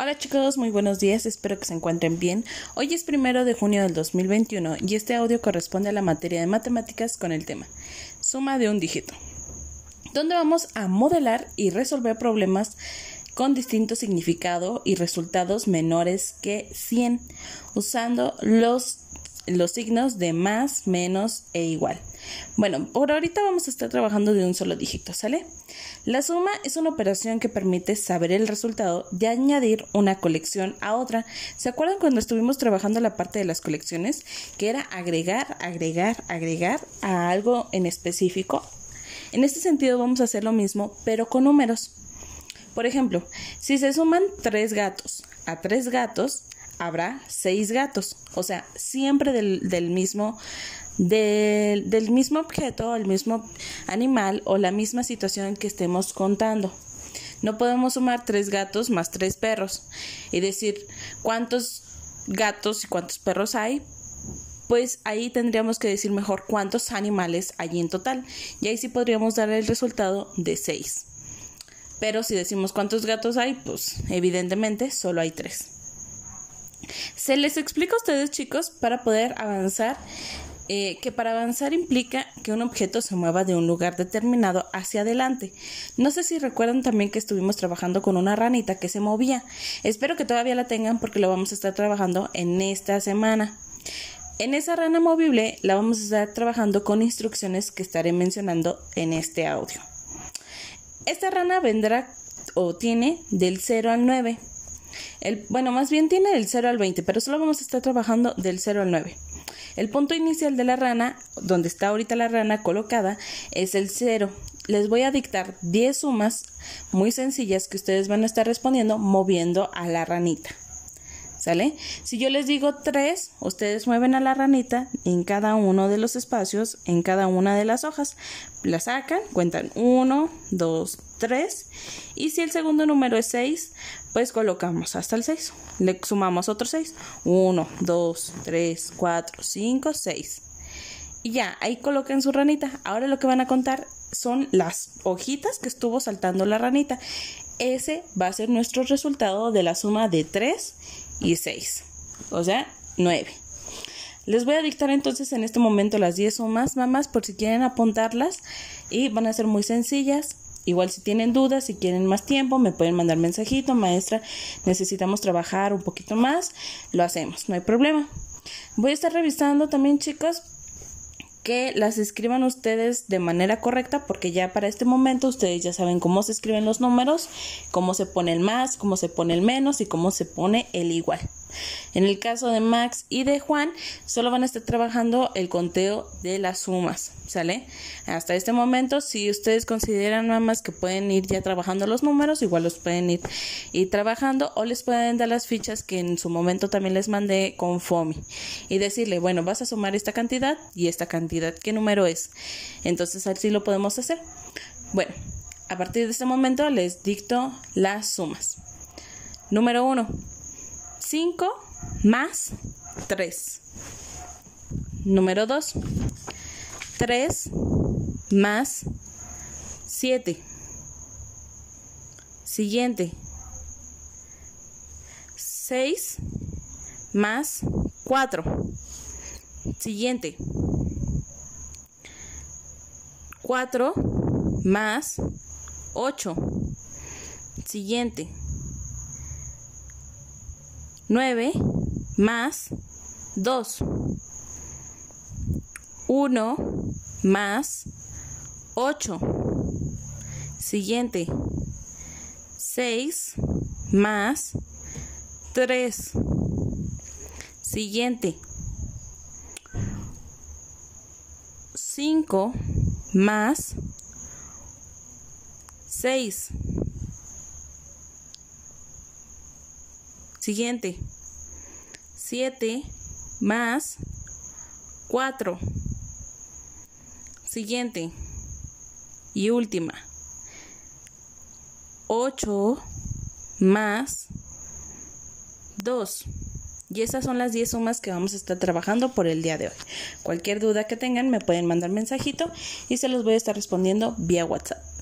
Hola chicos, muy buenos días, espero que se encuentren bien. Hoy es primero de junio del 2021 y este audio corresponde a la materia de matemáticas con el tema suma de un dígito, donde vamos a modelar y resolver problemas con distinto significado y resultados menores que 100, usando los los signos de más, menos e igual. Bueno, por ahorita vamos a estar trabajando de un solo dígito, ¿sale? La suma es una operación que permite saber el resultado de añadir una colección a otra. ¿Se acuerdan cuando estuvimos trabajando la parte de las colecciones? Que era agregar, agregar, agregar a algo en específico. En este sentido vamos a hacer lo mismo, pero con números. Por ejemplo, si se suman tres gatos a tres gatos, habrá seis gatos. O sea, siempre del, mismo del, del mismo objeto, el mismo animal o la misma situación que estemos contando. No podemos sumar tres gatos más tres perros y decir cuántos gatos y cuántos perros hay. Pues ahí tendríamos que decir mejor cuántos animales hay en total. Y ahí sí podríamos dar el resultado de seis. Pero si decimos cuántos gatos hay, pues evidentemente solo hay tres. Se les explica a ustedes, chicos, para poder avanzar, eh, que para avanzar implica que un objeto se mueva de un lugar determinado hacia adelante. No sé si recuerdan también que estuvimos trabajando con una ranita que se movía. Espero que todavía la tengan porque lo vamos a estar trabajando en esta semana. En esa rana movible la vamos a estar trabajando con instrucciones que estaré mencionando en este audio. Esta rana vendrá o tiene del 0 al 9. El, bueno, más bien tiene del 0 al 20, pero solo vamos a estar trabajando del 0 al 9. El punto inicial de la rana, donde está ahorita la rana colocada, es el 0. Les voy a dictar 10 sumas muy sencillas que ustedes van a estar respondiendo moviendo a la ranita. ¿Sale? Si yo les digo 3, ustedes mueven a la ranita en cada uno de los espacios, en cada una de las hojas. La sacan, cuentan 1, 2, 3. Y si el segundo número es 6, pues colocamos hasta el 6. Le sumamos otros 6. 1, 2, 3, 4, 5, 6. Y ya, ahí coloquen su ranita. Ahora lo que van a contar son las hojitas que estuvo saltando la ranita. Ese va a ser nuestro resultado de la suma de 3 y 6. O sea, 9. Les voy a dictar entonces en este momento las 10 sumas, mamás, por si quieren apuntarlas. Y van a ser muy sencillas. Igual si tienen dudas, si quieren más tiempo, me pueden mandar mensajito, maestra, necesitamos trabajar un poquito más, lo hacemos, no hay problema. Voy a estar revisando también, chicos, que las escriban ustedes de manera correcta porque ya para este momento ustedes ya saben cómo se escriben los números, cómo se pone el más, cómo se pone el menos y cómo se pone el igual. En el caso de Max y de Juan, solo van a estar trabajando el conteo de las sumas, ¿sale? Hasta este momento, si ustedes consideran nada más que pueden ir ya trabajando los números, igual los pueden ir, ir trabajando o les pueden dar las fichas que en su momento también les mandé con FOMI y decirle, bueno, vas a sumar esta cantidad y esta cantidad, ¿qué número es? Entonces así lo podemos hacer. Bueno, a partir de este momento les dicto las sumas. Número 1. 5 más 3. Número 2. 3 más 7. Siguiente. 6 más 4. Siguiente. 4 más 8. Siguiente. 9 más 2. 1 más 8. Siguiente. 6 más 3. Siguiente. 5 más 6. Siguiente. 7 más 4. Siguiente. Y última. 8 más 2. Y esas son las 10 sumas que vamos a estar trabajando por el día de hoy. Cualquier duda que tengan me pueden mandar mensajito y se los voy a estar respondiendo vía WhatsApp.